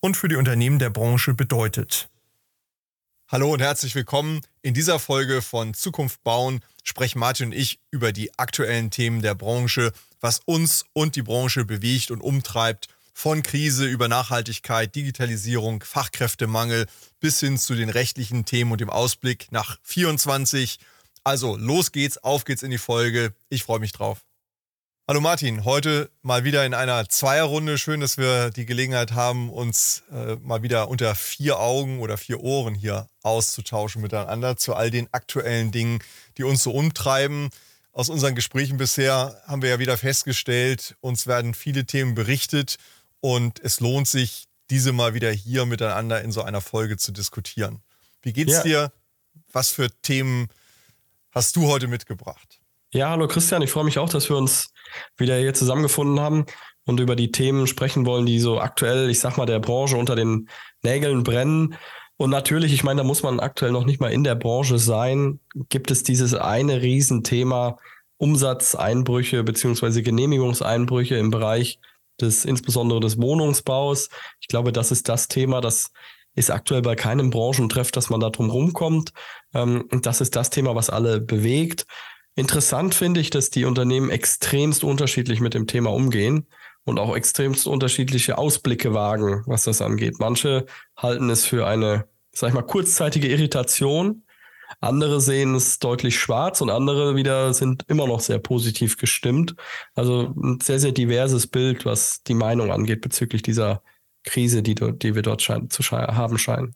und für die Unternehmen der Branche bedeutet. Hallo und herzlich willkommen. In dieser Folge von Zukunft bauen sprechen Martin und ich über die aktuellen Themen der Branche, was uns und die Branche bewegt und umtreibt, von Krise über Nachhaltigkeit, Digitalisierung, Fachkräftemangel bis hin zu den rechtlichen Themen und dem Ausblick nach 24. Also los geht's, auf geht's in die Folge. Ich freue mich drauf. Hallo Martin, heute mal wieder in einer Zweierrunde. Schön, dass wir die Gelegenheit haben, uns äh, mal wieder unter vier Augen oder vier Ohren hier auszutauschen miteinander zu all den aktuellen Dingen, die uns so umtreiben. Aus unseren Gesprächen bisher haben wir ja wieder festgestellt, uns werden viele Themen berichtet und es lohnt sich, diese mal wieder hier miteinander in so einer Folge zu diskutieren. Wie geht's ja. dir? Was für Themen hast du heute mitgebracht? Ja, hallo Christian, ich freue mich auch, dass wir uns wieder hier zusammengefunden haben und über die Themen sprechen wollen, die so aktuell, ich sag mal, der Branche unter den Nägeln brennen. Und natürlich, ich meine, da muss man aktuell noch nicht mal in der Branche sein, gibt es dieses eine Riesenthema Umsatzeinbrüche beziehungsweise Genehmigungseinbrüche im Bereich des, insbesondere des Wohnungsbaus. Ich glaube, das ist das Thema, das ist aktuell bei keinem Branchentreff, dass man da drum rumkommt. Ähm, und das ist das Thema, was alle bewegt. Interessant finde ich, dass die Unternehmen extremst unterschiedlich mit dem Thema umgehen und auch extremst unterschiedliche Ausblicke wagen, was das angeht. Manche halten es für eine, sag ich mal, kurzzeitige Irritation. Andere sehen es deutlich schwarz und andere wieder sind immer noch sehr positiv gestimmt. Also ein sehr, sehr diverses Bild, was die Meinung angeht bezüglich dieser Krise, die, die wir dort schein, zu haben scheinen.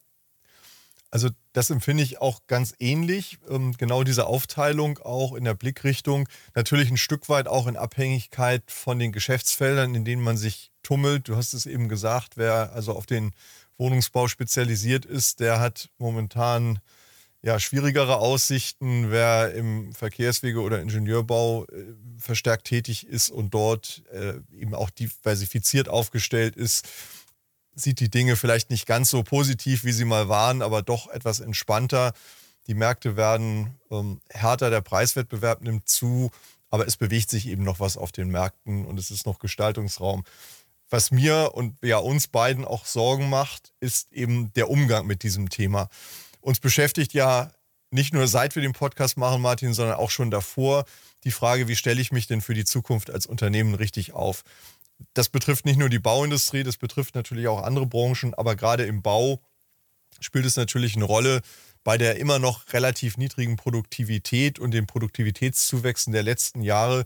Also das empfinde ich auch ganz ähnlich. Ähm, genau diese Aufteilung auch in der Blickrichtung. Natürlich ein Stück weit auch in Abhängigkeit von den Geschäftsfeldern, in denen man sich tummelt. Du hast es eben gesagt, wer also auf den Wohnungsbau spezialisiert ist, der hat momentan ja, schwierigere Aussichten. Wer im Verkehrswege- oder Ingenieurbau äh, verstärkt tätig ist und dort äh, eben auch diversifiziert aufgestellt ist, sieht die Dinge vielleicht nicht ganz so positiv, wie sie mal waren, aber doch etwas entspannter. Die Märkte werden ähm, härter, der Preiswettbewerb nimmt zu, aber es bewegt sich eben noch was auf den Märkten und es ist noch Gestaltungsraum. Was mir und ja uns beiden auch Sorgen macht, ist eben der Umgang mit diesem Thema. Uns beschäftigt ja nicht nur seit wir den Podcast machen, Martin, sondern auch schon davor die Frage, wie stelle ich mich denn für die Zukunft als Unternehmen richtig auf? Das betrifft nicht nur die Bauindustrie, das betrifft natürlich auch andere Branchen, aber gerade im Bau spielt es natürlich eine Rolle bei der immer noch relativ niedrigen Produktivität und den Produktivitätszuwächsen der letzten Jahre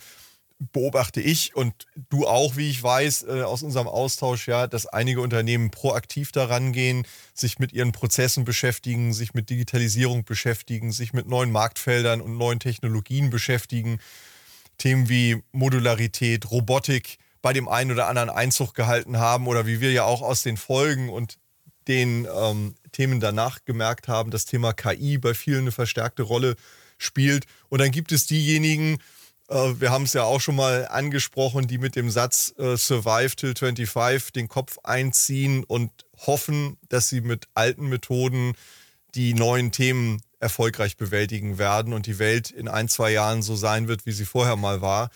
beobachte ich und du auch, wie ich weiß, äh, aus unserem Austausch ja, dass einige Unternehmen proaktiv daran gehen, sich mit ihren Prozessen beschäftigen, sich mit Digitalisierung beschäftigen, sich mit neuen Marktfeldern und neuen Technologien beschäftigen. Themen wie Modularität, Robotik, bei dem einen oder anderen Einzug gehalten haben oder wie wir ja auch aus den Folgen und den ähm, Themen danach gemerkt haben, das Thema KI bei vielen eine verstärkte Rolle spielt. Und dann gibt es diejenigen, äh, wir haben es ja auch schon mal angesprochen, die mit dem Satz äh, Survive till 25 den Kopf einziehen und hoffen, dass sie mit alten Methoden die neuen Themen erfolgreich bewältigen werden und die Welt in ein, zwei Jahren so sein wird, wie sie vorher mal war.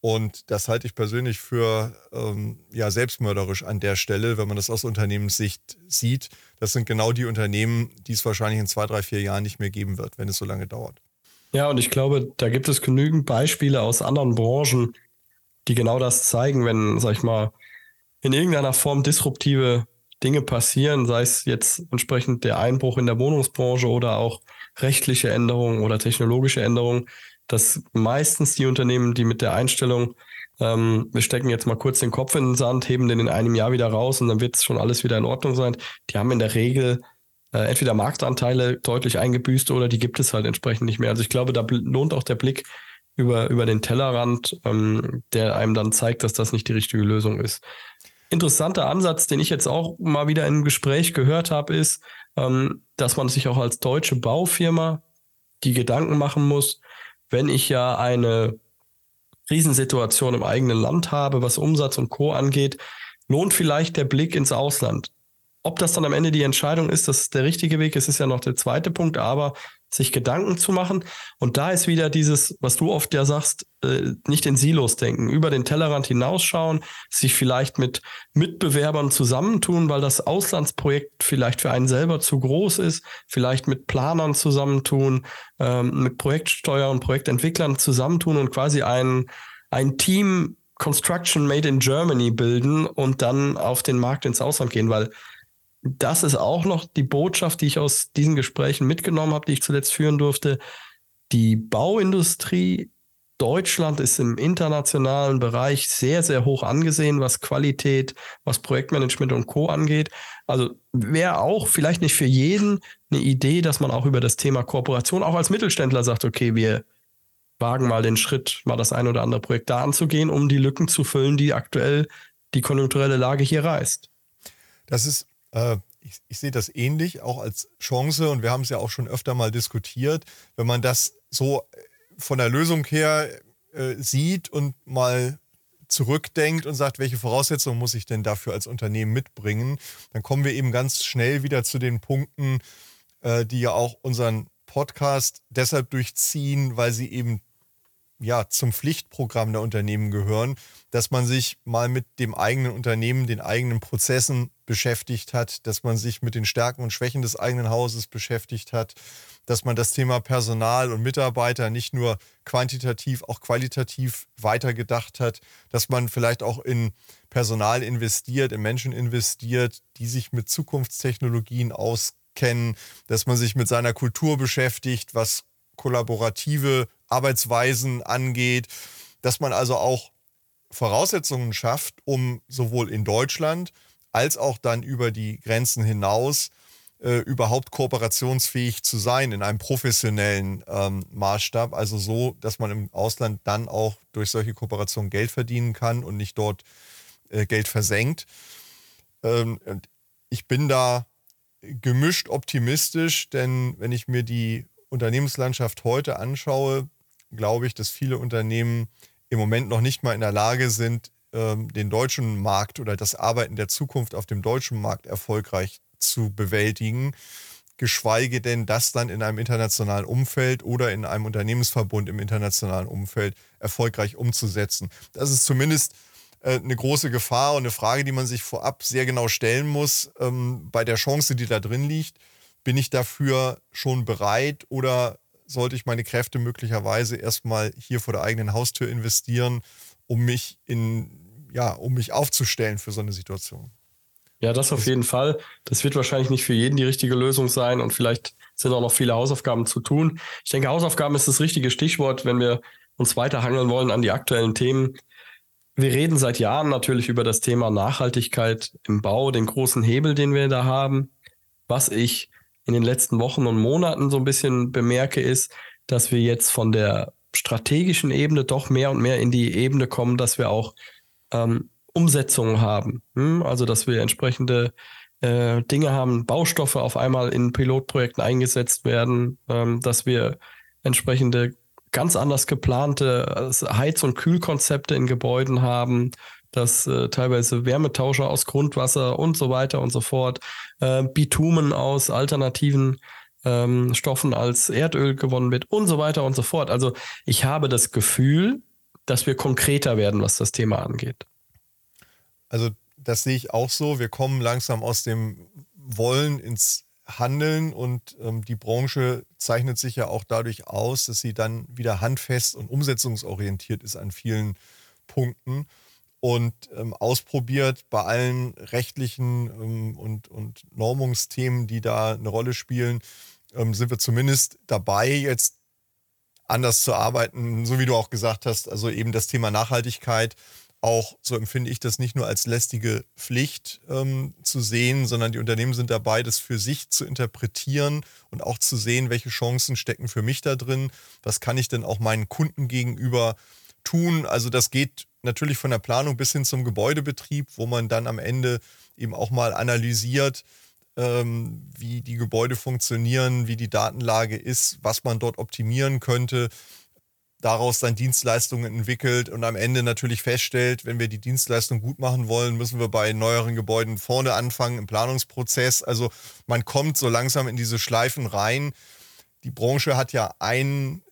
Und das halte ich persönlich für ähm, ja, selbstmörderisch an der Stelle, wenn man das aus Unternehmenssicht sieht. Das sind genau die Unternehmen, die es wahrscheinlich in zwei, drei, vier Jahren nicht mehr geben wird, wenn es so lange dauert. Ja, und ich glaube, da gibt es genügend Beispiele aus anderen Branchen, die genau das zeigen, wenn, sag ich mal, in irgendeiner Form disruptive Dinge passieren, sei es jetzt entsprechend der Einbruch in der Wohnungsbranche oder auch rechtliche Änderungen oder technologische Änderungen, dass meistens die Unternehmen, die mit der Einstellung, ähm, wir stecken jetzt mal kurz den Kopf in den Sand, heben den in einem Jahr wieder raus und dann wird es schon alles wieder in Ordnung sein, die haben in der Regel äh, entweder Marktanteile deutlich eingebüßt oder die gibt es halt entsprechend nicht mehr. Also ich glaube, da lohnt auch der Blick über, über den Tellerrand, ähm, der einem dann zeigt, dass das nicht die richtige Lösung ist. interessanter Ansatz, den ich jetzt auch mal wieder im Gespräch gehört habe, ist, ähm, dass man sich auch als deutsche Baufirma die Gedanken machen muss, wenn ich ja eine Krisensituation im eigenen Land habe, was Umsatz und Co angeht, lohnt vielleicht der Blick ins Ausland. Ob das dann am Ende die Entscheidung ist, dass es der richtige Weg ist, ist ja noch der zweite Punkt, aber sich Gedanken zu machen. Und da ist wieder dieses, was du oft ja sagst, äh, nicht in Silos denken, über den Tellerrand hinausschauen, sich vielleicht mit Mitbewerbern zusammentun, weil das Auslandsprojekt vielleicht für einen selber zu groß ist, vielleicht mit Planern zusammentun, ähm, mit Projektsteuer und Projektentwicklern zusammentun und quasi ein, ein Team Construction Made in Germany bilden und dann auf den Markt ins Ausland gehen, weil das ist auch noch die Botschaft, die ich aus diesen Gesprächen mitgenommen habe, die ich zuletzt führen durfte. Die Bauindustrie Deutschland ist im internationalen Bereich sehr, sehr hoch angesehen, was Qualität, was Projektmanagement und Co. angeht. Also wäre auch vielleicht nicht für jeden eine Idee, dass man auch über das Thema Kooperation auch als Mittelständler sagt, okay, wir wagen mal den Schritt, mal das ein oder andere Projekt da anzugehen, um die Lücken zu füllen, die aktuell die konjunkturelle Lage hier reißt. Das ist ich, ich sehe das ähnlich, auch als Chance. Und wir haben es ja auch schon öfter mal diskutiert, wenn man das so äh, von der Lösung her äh, sieht und mal zurückdenkt und sagt, welche Voraussetzungen muss ich denn dafür als Unternehmen mitbringen, dann kommen wir eben ganz schnell wieder zu den Punkten, äh, die ja auch unseren Podcast deshalb durchziehen, weil sie eben ja, zum Pflichtprogramm der Unternehmen gehören, dass man sich mal mit dem eigenen Unternehmen, den eigenen Prozessen beschäftigt hat, dass man sich mit den Stärken und Schwächen des eigenen Hauses beschäftigt hat, dass man das Thema Personal und Mitarbeiter nicht nur quantitativ, auch qualitativ weitergedacht hat, dass man vielleicht auch in Personal investiert, in Menschen investiert, die sich mit Zukunftstechnologien auskennen, dass man sich mit seiner Kultur beschäftigt, was kollaborative Arbeitsweisen angeht, dass man also auch Voraussetzungen schafft, um sowohl in Deutschland als auch dann über die Grenzen hinaus äh, überhaupt kooperationsfähig zu sein in einem professionellen ähm, Maßstab. Also so, dass man im Ausland dann auch durch solche Kooperationen Geld verdienen kann und nicht dort äh, Geld versenkt. Ähm, ich bin da gemischt optimistisch, denn wenn ich mir die Unternehmenslandschaft heute anschaue, glaube ich, dass viele Unternehmen im Moment noch nicht mal in der Lage sind, ähm, den deutschen Markt oder das Arbeiten der Zukunft auf dem deutschen Markt erfolgreich zu bewältigen, geschweige denn das dann in einem internationalen Umfeld oder in einem Unternehmensverbund im internationalen Umfeld erfolgreich umzusetzen. Das ist zumindest äh, eine große Gefahr und eine Frage, die man sich vorab sehr genau stellen muss ähm, bei der Chance, die da drin liegt. Bin ich dafür schon bereit oder sollte ich meine Kräfte möglicherweise erstmal hier vor der eigenen Haustür investieren, um mich in, ja, um mich aufzustellen für so eine Situation. Ja, das auf jeden Fall. Das wird wahrscheinlich nicht für jeden die richtige Lösung sein und vielleicht sind auch noch viele Hausaufgaben zu tun. Ich denke, Hausaufgaben ist das richtige Stichwort, wenn wir uns weiterhangeln wollen an die aktuellen Themen. Wir reden seit Jahren natürlich über das Thema Nachhaltigkeit im Bau, den großen Hebel, den wir da haben. Was ich in den letzten Wochen und Monaten so ein bisschen bemerke, ist, dass wir jetzt von der strategischen Ebene doch mehr und mehr in die Ebene kommen, dass wir auch ähm, Umsetzungen haben. Hm? Also dass wir entsprechende äh, Dinge haben, Baustoffe auf einmal in Pilotprojekten eingesetzt werden, ähm, dass wir entsprechende ganz anders geplante also Heiz- und Kühlkonzepte in Gebäuden haben, dass äh, teilweise Wärmetauscher aus Grundwasser und so weiter und so fort, äh, Bitumen aus alternativen ähm, Stoffen als Erdöl gewonnen wird und so weiter und so fort. Also ich habe das Gefühl, dass wir konkreter werden, was das Thema angeht. Also das sehe ich auch so. Wir kommen langsam aus dem Wollen ins Handeln und ähm, die Branche zeichnet sich ja auch dadurch aus, dass sie dann wieder handfest und umsetzungsorientiert ist an vielen Punkten und ähm, ausprobiert bei allen rechtlichen ähm, und, und Normungsthemen, die da eine Rolle spielen, ähm, sind wir zumindest dabei, jetzt anders zu arbeiten, so wie du auch gesagt hast, also eben das Thema Nachhaltigkeit auch, so empfinde ich das nicht nur als lästige Pflicht ähm, zu sehen, sondern die Unternehmen sind dabei, das für sich zu interpretieren und auch zu sehen, welche Chancen stecken für mich da drin, was kann ich denn auch meinen Kunden gegenüber tun. Also das geht natürlich von der Planung bis hin zum Gebäudebetrieb, wo man dann am Ende eben auch mal analysiert, ähm, wie die Gebäude funktionieren, wie die Datenlage ist, was man dort optimieren könnte, daraus dann Dienstleistungen entwickelt und am Ende natürlich feststellt, wenn wir die Dienstleistung gut machen wollen, müssen wir bei neueren Gebäuden vorne anfangen im Planungsprozess. Also man kommt so langsam in diese Schleifen rein. Die Branche hat ja ein,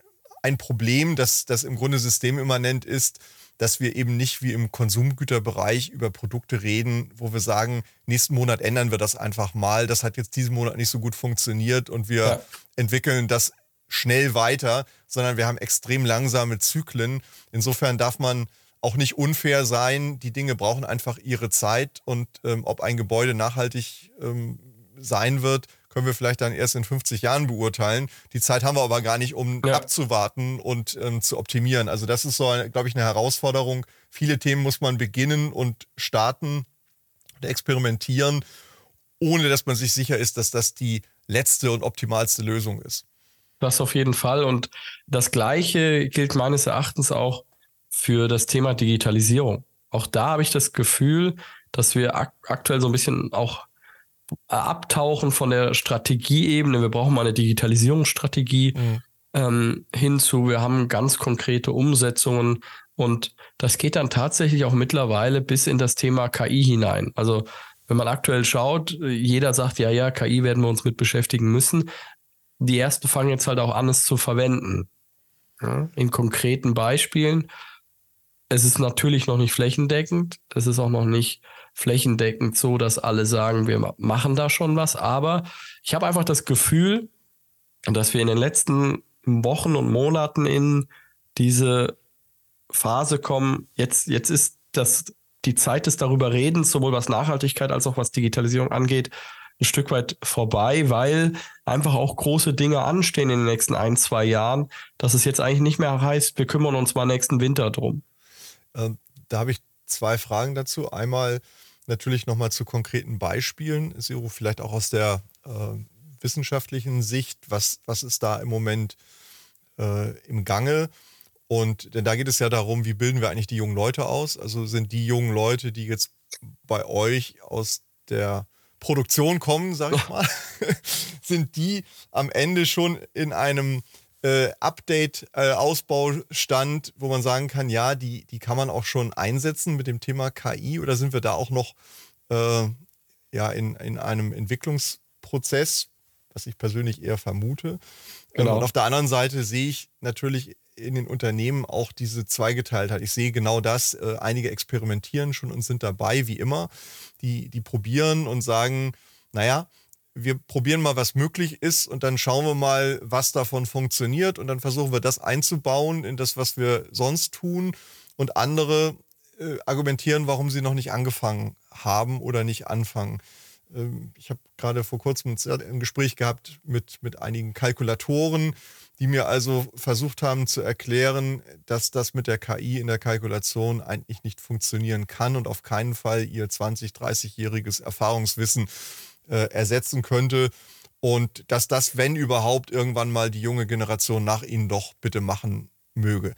ein Problem, das, das im Grunde systemimmanent ist dass wir eben nicht wie im Konsumgüterbereich über Produkte reden, wo wir sagen, nächsten Monat ändern wir das einfach mal. Das hat jetzt diesen Monat nicht so gut funktioniert und wir ja. entwickeln das schnell weiter, sondern wir haben extrem langsame Zyklen. Insofern darf man auch nicht unfair sein. Die Dinge brauchen einfach ihre Zeit und ähm, ob ein Gebäude nachhaltig ähm, sein wird, können wir vielleicht dann erst in 50 Jahren beurteilen. Die Zeit haben wir aber gar nicht, um ja. abzuwarten und ähm, zu optimieren. Also das ist so, glaube ich, eine Herausforderung. Viele Themen muss man beginnen und starten und experimentieren, ohne dass man sich sicher ist, dass das die letzte und optimalste Lösung ist. Das auf jeden Fall. Und das Gleiche gilt meines Erachtens auch für das Thema Digitalisierung. Auch da habe ich das Gefühl, dass wir ak aktuell so ein bisschen auch abtauchen von der Strategieebene, wir brauchen mal eine Digitalisierungsstrategie, mhm. ähm, hinzu, wir haben ganz konkrete Umsetzungen und das geht dann tatsächlich auch mittlerweile bis in das Thema KI hinein. Also wenn man aktuell schaut, jeder sagt, ja, ja, KI werden wir uns mit beschäftigen müssen. Die ersten fangen jetzt halt auch an, es zu verwenden. Ja, in konkreten Beispielen. Es ist natürlich noch nicht flächendeckend. Es ist auch noch nicht flächendeckend so, dass alle sagen, wir machen da schon was. Aber ich habe einfach das Gefühl, dass wir in den letzten Wochen und Monaten in diese Phase kommen. Jetzt, jetzt ist das die Zeit des darüber Redens, sowohl was Nachhaltigkeit als auch was Digitalisierung angeht, ein Stück weit vorbei, weil einfach auch große Dinge anstehen in den nächsten ein, zwei Jahren, dass es jetzt eigentlich nicht mehr heißt, wir kümmern uns mal nächsten Winter drum. Ähm, da habe ich zwei Fragen dazu. Einmal, natürlich nochmal zu konkreten Beispielen. Siro, vielleicht auch aus der äh, wissenschaftlichen Sicht, was, was ist da im Moment äh, im Gange? Und denn da geht es ja darum, wie bilden wir eigentlich die jungen Leute aus? Also sind die jungen Leute, die jetzt bei euch aus der Produktion kommen, sage ich mal, sind die am Ende schon in einem äh, Update-Ausbaustand, äh, wo man sagen kann, ja, die, die kann man auch schon einsetzen mit dem Thema KI oder sind wir da auch noch äh, ja, in, in einem Entwicklungsprozess, was ich persönlich eher vermute. Genau. Und auf der anderen Seite sehe ich natürlich in den Unternehmen auch diese Zweigeteiltheit. Ich sehe genau das. Äh, einige experimentieren schon und sind dabei, wie immer. Die, die probieren und sagen, naja, wir probieren mal, was möglich ist und dann schauen wir mal, was davon funktioniert und dann versuchen wir das einzubauen in das, was wir sonst tun und andere äh, argumentieren, warum sie noch nicht angefangen haben oder nicht anfangen. Ähm, ich habe gerade vor kurzem ein Gespräch gehabt mit, mit einigen Kalkulatoren, die mir also versucht haben zu erklären, dass das mit der KI in der Kalkulation eigentlich nicht funktionieren kann und auf keinen Fall ihr 20-, 30-jähriges Erfahrungswissen äh, ersetzen könnte. Und dass das, wenn überhaupt, irgendwann mal die junge Generation nach ihnen doch bitte machen möge.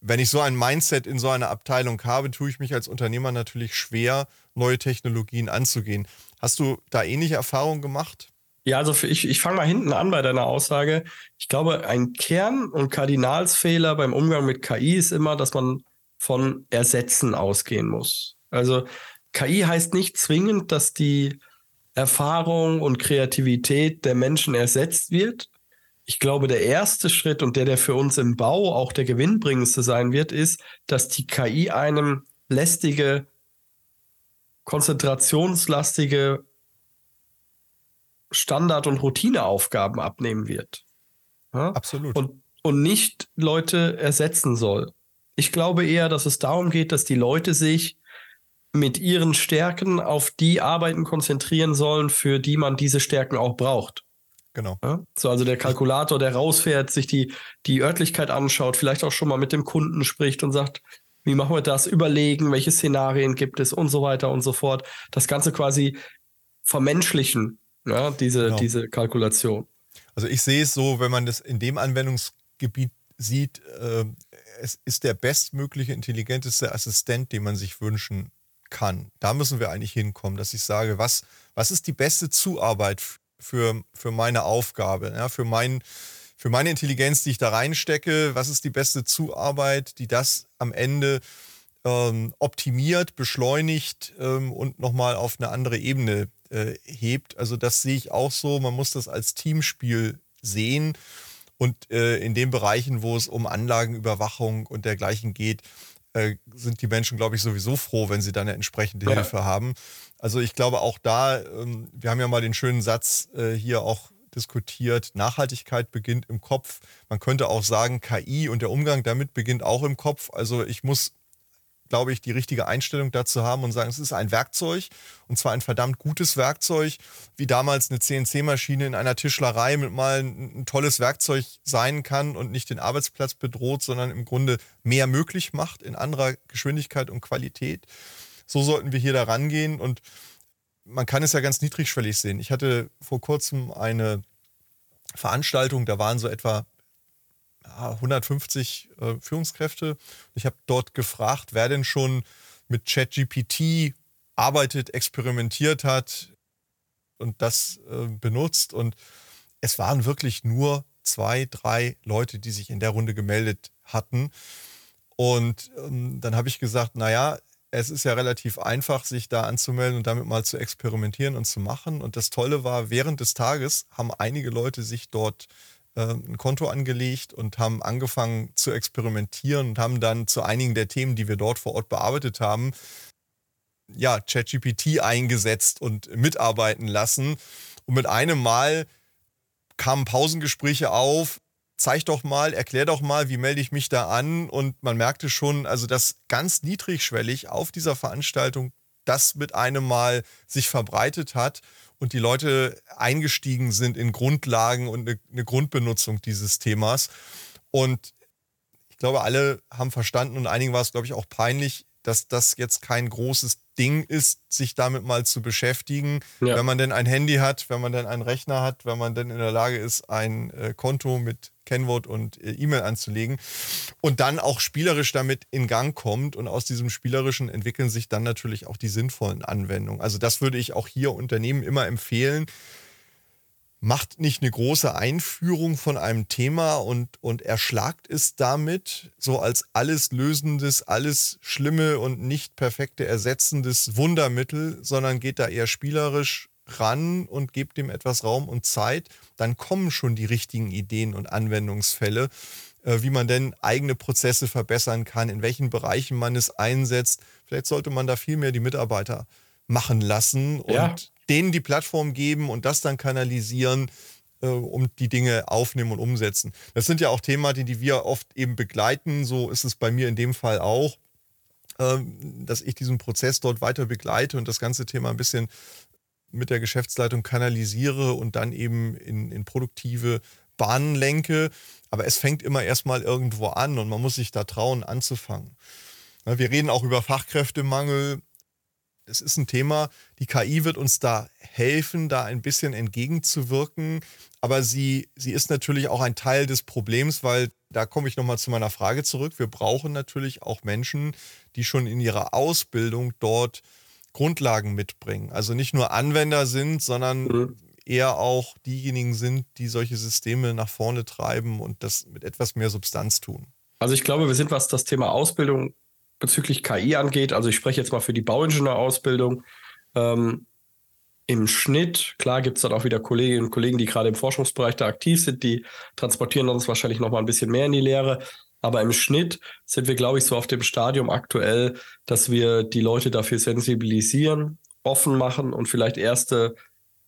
Wenn ich so ein Mindset in so einer Abteilung habe, tue ich mich als Unternehmer natürlich schwer, neue Technologien anzugehen. Hast du da ähnliche Erfahrungen gemacht? Ja, also ich, ich fange mal hinten an bei deiner Aussage. Ich glaube, ein Kern- und Kardinalsfehler beim Umgang mit KI ist immer, dass man von Ersetzen ausgehen muss. Also KI heißt nicht zwingend, dass die Erfahrung und Kreativität der Menschen ersetzt wird. Ich glaube, der erste Schritt und der, der für uns im Bau auch der gewinnbringendste sein wird, ist, dass die KI einem lästige, konzentrationslastige Standard- und Routineaufgaben abnehmen wird. Ja? Absolut. Und, und nicht Leute ersetzen soll. Ich glaube eher, dass es darum geht, dass die Leute sich mit ihren Stärken auf die Arbeiten konzentrieren sollen, für die man diese Stärken auch braucht. Genau. Ja? So, also der Kalkulator, der rausfährt, sich die, die Örtlichkeit anschaut, vielleicht auch schon mal mit dem Kunden spricht und sagt, wie machen wir das, überlegen, welche Szenarien gibt es und so weiter und so fort. Das Ganze quasi vermenschlichen, ja, diese, genau. diese Kalkulation. Also ich sehe es so, wenn man das in dem Anwendungsgebiet sieht, äh, es ist der bestmögliche, intelligenteste Assistent, den man sich wünschen kann. Da müssen wir eigentlich hinkommen, dass ich sage, was, was ist die beste Zuarbeit für, für meine Aufgabe, ja, für, mein, für meine Intelligenz, die ich da reinstecke, was ist die beste Zuarbeit, die das am Ende ähm, optimiert, beschleunigt ähm, und nochmal auf eine andere Ebene äh, hebt. Also das sehe ich auch so. Man muss das als Teamspiel sehen. Und äh, in den Bereichen, wo es um Anlagenüberwachung und dergleichen geht, äh, sind die Menschen, glaube ich, sowieso froh, wenn sie dann eine entsprechende ja. Hilfe haben. Also ich glaube auch da, ähm, wir haben ja mal den schönen Satz äh, hier auch diskutiert, Nachhaltigkeit beginnt im Kopf. Man könnte auch sagen, KI und der Umgang damit beginnt auch im Kopf. Also ich muss glaube ich, die richtige Einstellung dazu haben und sagen, es ist ein Werkzeug und zwar ein verdammt gutes Werkzeug, wie damals eine CNC-Maschine in einer Tischlerei mit mal ein, ein, tolles Werkzeug sein kann und nicht den Arbeitsplatz bedroht, sondern im Grunde mehr möglich macht in anderer Geschwindigkeit und Qualität. So sollten wir hier da rangehen und man kann es ja ganz niedrigschwellig sehen. Ich hatte vor kurzem eine Veranstaltung, da waren so etwa 150 äh, Führungskräfte. Ich habe dort gefragt, wer denn schon mit ChatGPT arbeitet, experimentiert hat und das äh, benutzt. Und es waren wirklich nur zwei, drei Leute, die sich in der Runde gemeldet hatten. Und ähm, dann habe ich gesagt, naja, es ist ja relativ einfach, sich da anzumelden und damit mal zu experimentieren und zu machen. Und das Tolle war, während des Tages haben einige Leute sich dort ein Konto angelegt und haben angefangen zu experimentieren und haben dann zu einigen der Themen, die wir dort vor Ort bearbeitet haben, ja, ChatGPT eingesetzt und mitarbeiten lassen. Und mit einem Mal kamen Pausengespräche auf. Zeig doch mal, erklär doch mal, wie melde ich mich da an? Und man merkte schon, also dass ganz niedrigschwellig auf dieser Veranstaltung das mit einem Mal sich verbreitet hat und die Leute eingestiegen sind in Grundlagen und eine, Grundbenutzung dieses Themas. Und ich glaube, alle haben verstanden und einigen war es, glaube ich, auch peinlich, dass das jetzt kein großes Ding ist, sich damit mal zu beschäftigen. Ja. Wenn man denn ein Handy hat, wenn man denn einen Rechner hat, wenn man denn in der Lage ist, ein äh, Konto mit Kennwort und äh, E-Mail anzulegen und dann auch spielerisch damit in Gang kommt und aus diesem spielerischen entwickeln sich dann natürlich auch die sinnvollen Anwendungen. Also das würde ich auch hier Unternehmen immer empfehlen, macht nicht eine große Einführung von einem Thema und, und erschlagt es damit so als alles lösendes, alles Schlimme und nicht perfekte ersetzendes Wundermittel, sondern geht da eher spielerisch ran und gebt dem etwas Raum und Zeit, dann kommen schon die richtigen Ideen und Anwendungsfälle, äh, wie man denn eigene Prozesse verbessern kann, in welchen Bereichen man es einsetzt. Vielleicht sollte man da viel mehr die Mitarbeiter machen lassen und ja denen die Plattform geben und das dann kanalisieren äh, und die Dinge aufnehmen und umsetzen. Das sind ja auch Themen, die wir oft eben begleiten. So ist es bei mir in dem Fall auch, äh, dass ich diesen Prozess dort weiter begleite und das ganze Thema ein bisschen mit der Geschäftsleitung kanalisiere und dann eben in, in produktive Bahnen lenke. Aber es fängt immer erstmal irgendwo an und man muss sich da trauen, anzufangen. Wir reden auch über Fachkräftemangel es ist ein Thema, die KI wird uns da helfen, da ein bisschen entgegenzuwirken. Aber sie, sie ist natürlich auch ein Teil des Problems, weil da komme ich nochmal zu meiner Frage zurück. Wir brauchen natürlich auch Menschen, die schon in ihrer Ausbildung dort Grundlagen mitbringen. Also nicht nur Anwender sind, sondern mhm. eher auch diejenigen sind, die solche Systeme nach vorne treiben und das mit etwas mehr Substanz tun. Also ich glaube, wir sind, was das Thema Ausbildung bezüglich KI angeht, also ich spreche jetzt mal für die Bauingenieurausbildung, ähm, im Schnitt, klar gibt es dann auch wieder Kolleginnen und Kollegen, die gerade im Forschungsbereich da aktiv sind, die transportieren uns wahrscheinlich noch mal ein bisschen mehr in die Lehre. Aber im Schnitt sind wir, glaube ich, so auf dem Stadium aktuell, dass wir die Leute dafür sensibilisieren, offen machen und vielleicht erste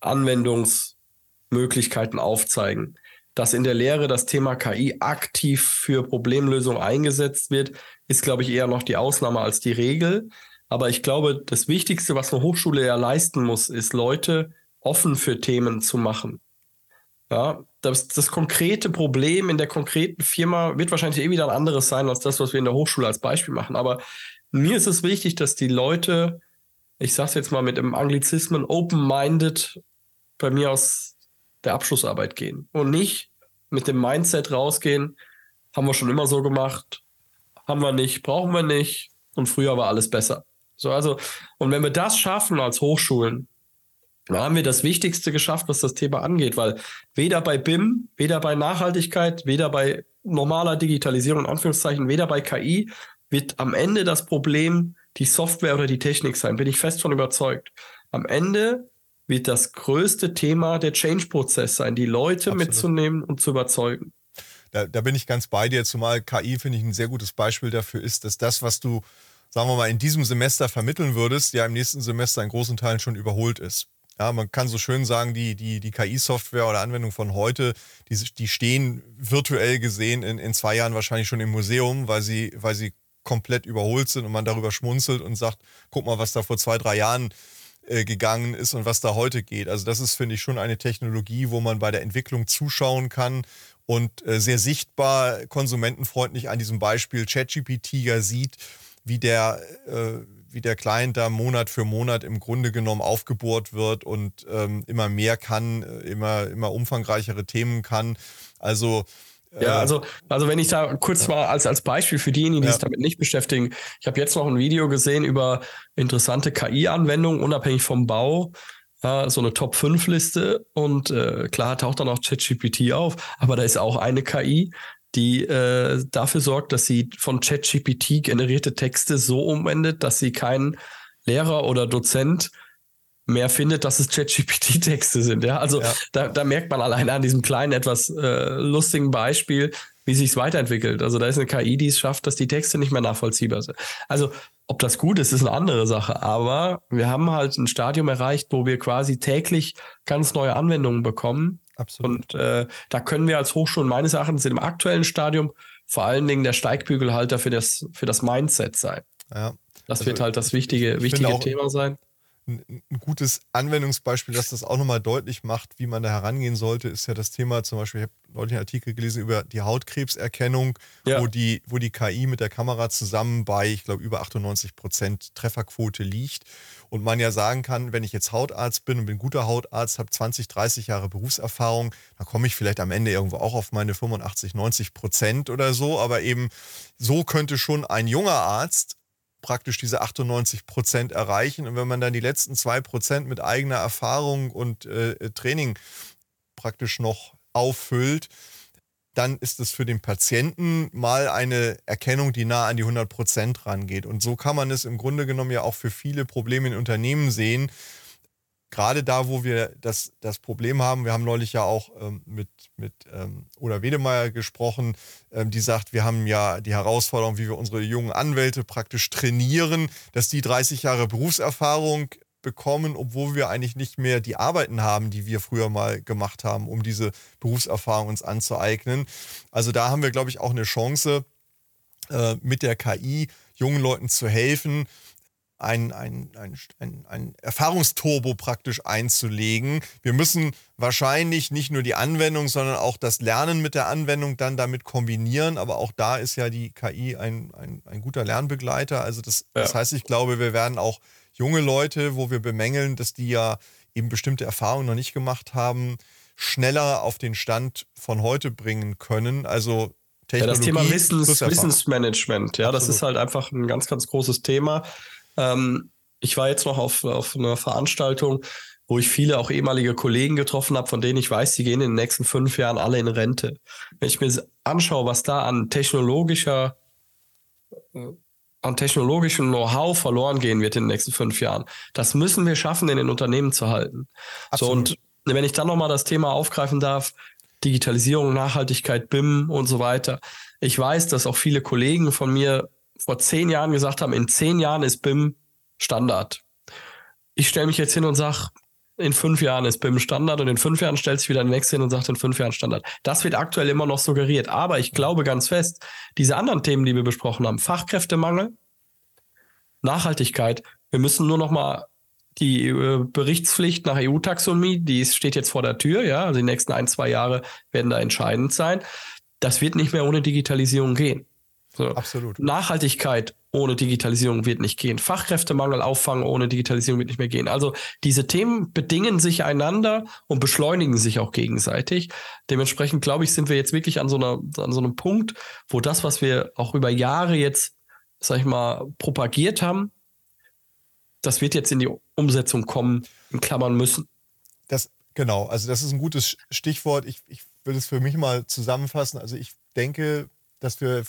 Anwendungsmöglichkeiten aufzeigen dass in der Lehre das Thema KI aktiv für Problemlösung eingesetzt wird, ist, glaube ich, eher noch die Ausnahme als die Regel. Aber ich glaube, das Wichtigste, was eine Hochschule ja leisten muss, ist, Leute offen für Themen zu machen. Ja, das, das konkrete Problem in der konkreten Firma wird wahrscheinlich eh wieder ein anderes sein als das, was wir in der Hochschule als Beispiel machen. Aber mir ist es wichtig, dass die Leute, ich sage es jetzt mal mit einem Anglizismen, open-minded bei mir aus der Abschlussarbeit gehen und nicht mit dem Mindset rausgehen, haben wir schon immer so gemacht, haben wir nicht, brauchen wir nicht und früher war alles besser. So, also, und wenn wir das schaffen als Hochschulen, dann haben wir das Wichtigste geschafft, was das Thema angeht, weil weder bei BIM, weder bei Nachhaltigkeit, weder bei normaler Digitalisierung, in Anführungszeichen, weder bei KI wird am Ende das Problem die Software oder die Technik sein, bin ich fest von überzeugt. Am Ende wird das größte Thema der Change-Prozess sein, die Leute Absolut. mitzunehmen und zu überzeugen. Da, da, bin ich ganz bei dir, zumal KI, finde ich, ein sehr gutes Beispiel dafür ist, dass das, was du, sagen wir mal, in diesem Semester vermitteln würdest, ja im nächsten Semester in großen Teilen schon überholt ist. Ja, man kann so schön sagen, die, die, die KI-Software oder Anwendung von heute, die, die stehen virtuell gesehen in, in zwei Jahren wahrscheinlich schon im Museum, weil sie, weil sie komplett überholt sind und man darüber schmunzelt und sagt, guck mal, was da vor zwei, drei Jahren äh, gegangen ist und was da heute geht. Also das ist, finde ich, schon eine Technologie, wo man bei der Entwicklung zuschauen kann und äh, sehr sichtbar konsumentenfreundlich an diesem Beispiel ChatGPT ja sieht, wie der, äh, wie der Client da Monat für Monat im Grunde genommen aufgebohrt wird und ähm, immer mehr kann, äh, immer, immer umfangreichere Themen kann. Also ja, also, also wenn ich da kurz mal als, als Beispiel für diejenigen, die ja. sich damit nicht beschäftigen, ich habe jetzt noch ein Video gesehen über interessante KI-Anwendungen, unabhängig vom Bau, äh, so eine Top-5-Liste und äh, klar taucht dann auch ChatGPT auf, aber da ist auch eine KI, die äh, dafür sorgt, dass sie von ChatGPT generierte Texte so umwendet, dass sie keinen Lehrer oder Dozent mehr findet, dass es ChatGPT-Texte sind. Ja, also ja. Da, da merkt man alleine an diesem kleinen, etwas äh, lustigen Beispiel, wie sich es weiterentwickelt. Also da ist eine KI, die es schafft, dass die Texte nicht mehr nachvollziehbar sind. Also ob das gut ist, ist eine andere Sache. Aber wir haben halt ein Stadium erreicht, wo wir quasi täglich ganz neue Anwendungen bekommen. Absolut. Und äh, da können wir als Hochschulen meines Erachtens im aktuellen Stadium vor allen Dingen der Steigbügelhalter für das, für das Mindset sein. Ja. Das also wird halt das wichtige, wichtige auch, Thema sein ein, gutes Anwendungsbeispiel, das das auch nochmal deutlich macht, wie man da herangehen sollte, ist ja das Thema zum Beispiel, ich habe neulich einen Artikel gelesen über die Hautkrebserkennung, ja. wo, die, wo die KI mit der Kamera zusammen bei, ich glaube, über 98 Prozent Trefferquote liegt. Und man ja sagen kann, wenn ich jetzt Hautarzt bin und bin guter Hautarzt, habe 20, 30 Jahre Berufserfahrung, dann komme ich vielleicht am Ende irgendwo auch auf meine 85, 90 Prozent oder so. Aber eben so könnte schon ein junger Arzt praktisch diese 98 Prozent erreichen. Und wenn man dann die letzten zwei Prozent mit eigener Erfahrung und äh, Training praktisch noch auffüllt, dann ist es für den Patienten mal eine Erkennung, die nah an die 100 Prozent rangeht. Und so kann man es im Grunde genommen ja auch für viele Probleme in Unternehmen sehen, gerade da, wo wir das, das Problem haben, wir haben neulich ja auch ähm, mit, mit ähm, Oda Wedemeyer gesprochen, ähm, die sagt, wir haben ja die Herausforderung, wie wir unsere jungen Anwälte praktisch trainieren, dass die 30 Jahre Berufserfahrung bekommen, obwohl wir eigentlich nicht mehr die Arbeiten haben, die wir früher mal gemacht haben, um diese Berufserfahrung uns anzueignen. Also da haben wir, glaube ich, auch eine Chance, äh, mit der KI jungen Leuten zu helfen, ein, ein, ein, ein, ein Erfahrungsturbo praktisch einzulegen. Wir müssen wahrscheinlich nicht nur die Anwendung, sondern auch das Lernen mit der Anwendung dann damit kombinieren. Aber auch da ist ja die KI ein, ein, ein guter Lernbegleiter. Also das, ja. das heißt, ich glaube, wir werden auch junge Leute, wo wir bemängeln, dass die ja eben bestimmte Erfahrungen noch nicht gemacht haben, schneller auf den Stand von heute bringen können. Also Technologie ja, das Thema Wissens, Wissensmanagement, ja, Absolut. das ist halt einfach ein ganz, ganz großes Thema. Ähm, ich war jetzt noch auf, auf einer Veranstaltung, wo ich viele auch ehemalige Kollegen getroffen habe, von denen ich weiß, die gehen in den nächsten fünf Jahren alle in Rente. Wenn ich mir anschaue, was da an technologischer, äh, an technologischem Know-how verloren gehen wird in den nächsten fünf Jahren, das müssen wir schaffen, in den Unternehmen zu halten. So, und wenn ich dann nochmal das Thema aufgreifen darf, Digitalisierung, Nachhaltigkeit, BIM und so weiter. Ich weiß, dass auch viele Kollegen von mir vor zehn Jahren gesagt haben, in zehn Jahren ist BIM Standard. Ich stelle mich jetzt hin und sage, in fünf Jahren ist BIM Standard und in fünf Jahren stellt sich wieder ein nächster hin und sagt in fünf Jahren Standard. Das wird aktuell immer noch suggeriert. Aber ich glaube ganz fest, diese anderen Themen, die wir besprochen haben, Fachkräftemangel, Nachhaltigkeit, wir müssen nur noch mal die äh, Berichtspflicht nach EU-Taxonomie, die steht jetzt vor der Tür, ja, also die nächsten ein, zwei Jahre werden da entscheidend sein. Das wird nicht mehr ohne Digitalisierung gehen. So. Absolut. Nachhaltigkeit ohne Digitalisierung wird nicht gehen. Fachkräftemangel auffangen ohne Digitalisierung wird nicht mehr gehen. Also diese Themen bedingen sich einander und beschleunigen sich auch gegenseitig. Dementsprechend glaube ich, sind wir jetzt wirklich an so, einer, an so einem Punkt, wo das, was wir auch über Jahre jetzt, sag ich mal, propagiert haben, das wird jetzt in die Umsetzung kommen, in Klammern müssen. Das, genau, also das ist ein gutes Stichwort. Ich, ich will es für mich mal zusammenfassen. Also ich denke, dass wir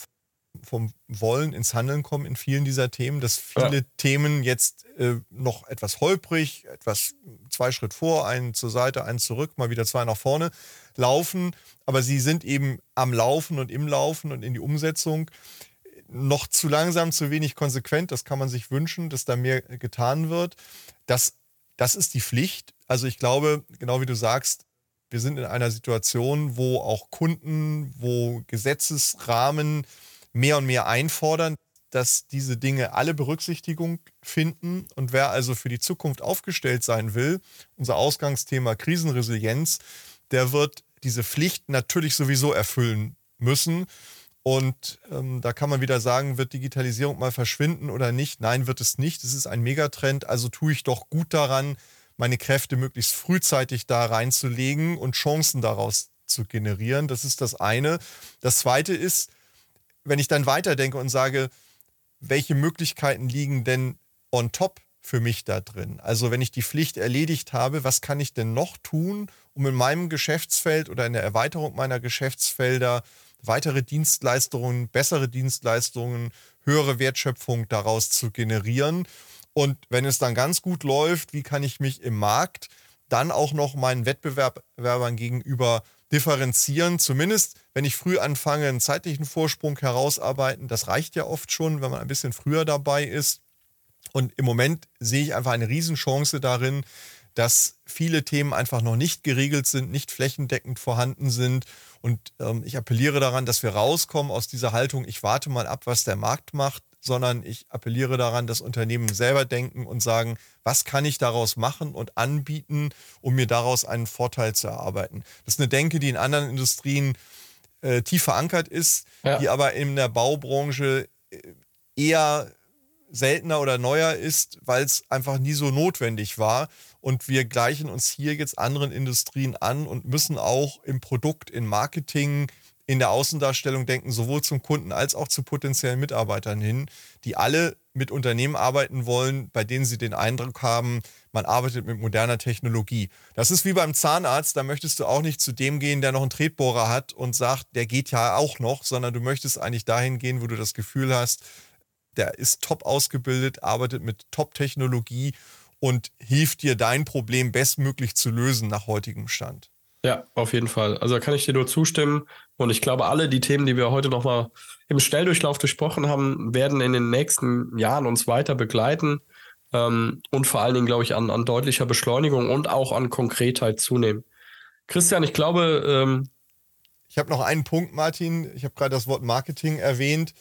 vom Wollen ins Handeln kommen in vielen dieser Themen, dass viele ja. Themen jetzt äh, noch etwas holprig, etwas zwei Schritt vor, einen zur Seite, einen zurück, mal wieder zwei nach vorne laufen, aber sie sind eben am Laufen und im Laufen und in die Umsetzung noch zu langsam, zu wenig konsequent. Das kann man sich wünschen, dass da mehr getan wird. Das, das ist die Pflicht. Also ich glaube, genau wie du sagst, wir sind in einer Situation, wo auch Kunden, wo Gesetzesrahmen mehr und mehr einfordern, dass diese Dinge alle Berücksichtigung finden. Und wer also für die Zukunft aufgestellt sein will, unser Ausgangsthema Krisenresilienz, der wird diese Pflicht natürlich sowieso erfüllen müssen. Und ähm, da kann man wieder sagen, wird Digitalisierung mal verschwinden oder nicht? Nein, wird es nicht. Es ist ein Megatrend. Also tue ich doch gut daran, meine Kräfte möglichst frühzeitig da reinzulegen und Chancen daraus zu generieren. Das ist das eine. Das zweite ist, wenn ich dann weiterdenke und sage, welche Möglichkeiten liegen denn on top für mich da drin? Also wenn ich die Pflicht erledigt habe, was kann ich denn noch tun, um in meinem Geschäftsfeld oder in der Erweiterung meiner Geschäftsfelder weitere Dienstleistungen, bessere Dienstleistungen, höhere Wertschöpfung daraus zu generieren. Und wenn es dann ganz gut läuft, wie kann ich mich im Markt dann auch noch meinen Wettbewerbern gegenüber differenzieren? Zumindest, wenn ich früh anfange, einen zeitlichen Vorsprung herausarbeiten. Das reicht ja oft schon, wenn man ein bisschen früher dabei ist. Und im Moment sehe ich einfach eine Riesenchance darin, dass viele Themen einfach noch nicht geregelt sind, nicht flächendeckend vorhanden sind. Und ähm, ich appelliere daran, dass wir rauskommen aus dieser Haltung, ich warte mal ab, was der Markt macht, sondern ich appelliere daran, dass Unternehmen selber denken und sagen, was kann ich daraus machen und anbieten, um mir daraus einen Vorteil zu erarbeiten. Das ist eine Denke, die in anderen Industrien äh, tief verankert ist, ja. die aber in der Baubranche äh, eher seltener oder neuer ist, weil es einfach nie so notwendig war. Und wir gleichen uns hier jetzt anderen Industrien an und müssen auch im Produkt, im Marketing, in der Außendarstellung denken, sowohl zum Kunden als auch zu potenziellen Mitarbeitern hin, die alle mit Unternehmen arbeiten wollen, bei denen sie den Eindruck haben, man arbeitet mit moderner Technologie. Das ist wie beim Zahnarzt, da möchtest du auch nicht zu dem gehen, der noch einen Tretbohrer hat und sagt, der geht ja auch noch, sondern du möchtest eigentlich dahin gehen, wo du das Gefühl hast, der ist top ausgebildet, arbeitet mit Top-Technologie und hilft dir, dein Problem bestmöglich zu lösen nach heutigem Stand. Ja, auf jeden Fall. Also da kann ich dir nur zustimmen. Und ich glaube, alle die Themen, die wir heute nochmal im Schnelldurchlauf gesprochen haben, werden in den nächsten Jahren uns weiter begleiten ähm, und vor allen Dingen, glaube ich, an, an deutlicher Beschleunigung und auch an Konkretheit zunehmen. Christian, ich glaube. Ähm, ich habe noch einen Punkt, Martin. Ich habe gerade das Wort Marketing erwähnt.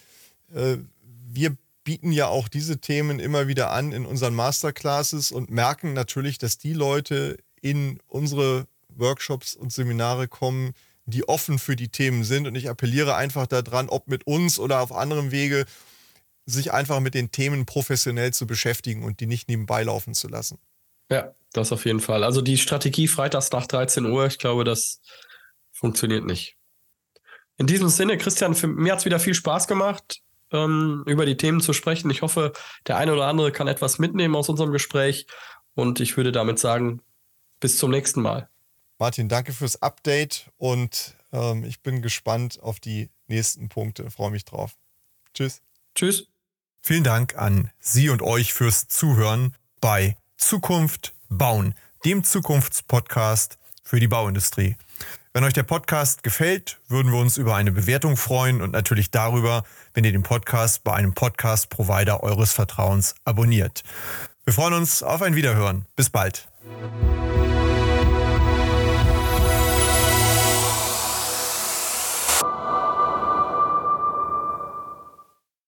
Äh, wir bieten ja auch diese Themen immer wieder an in unseren Masterclasses und merken natürlich, dass die Leute in unsere Workshops und Seminare kommen, die offen für die Themen sind. Und ich appelliere einfach daran, ob mit uns oder auf anderem Wege, sich einfach mit den Themen professionell zu beschäftigen und die nicht nebenbei laufen zu lassen. Ja, das auf jeden Fall. Also die Strategie freitags nach 13 Uhr, ich glaube, das funktioniert nicht. In diesem Sinne, Christian, für, mir hat es wieder viel Spaß gemacht ähm, über die Themen zu sprechen. Ich hoffe, der eine oder andere kann etwas mitnehmen aus unserem Gespräch. Und ich würde damit sagen, bis zum nächsten Mal. Martin, danke fürs Update und ähm, ich bin gespannt auf die nächsten Punkte. Freue mich drauf. Tschüss. Tschüss. Vielen Dank an Sie und euch fürs Zuhören bei Zukunft bauen, dem Zukunftspodcast für die Bauindustrie. Wenn euch der Podcast gefällt, würden wir uns über eine Bewertung freuen und natürlich darüber, wenn ihr den Podcast bei einem Podcast-Provider eures Vertrauens abonniert. Wir freuen uns auf ein Wiederhören. Bis bald.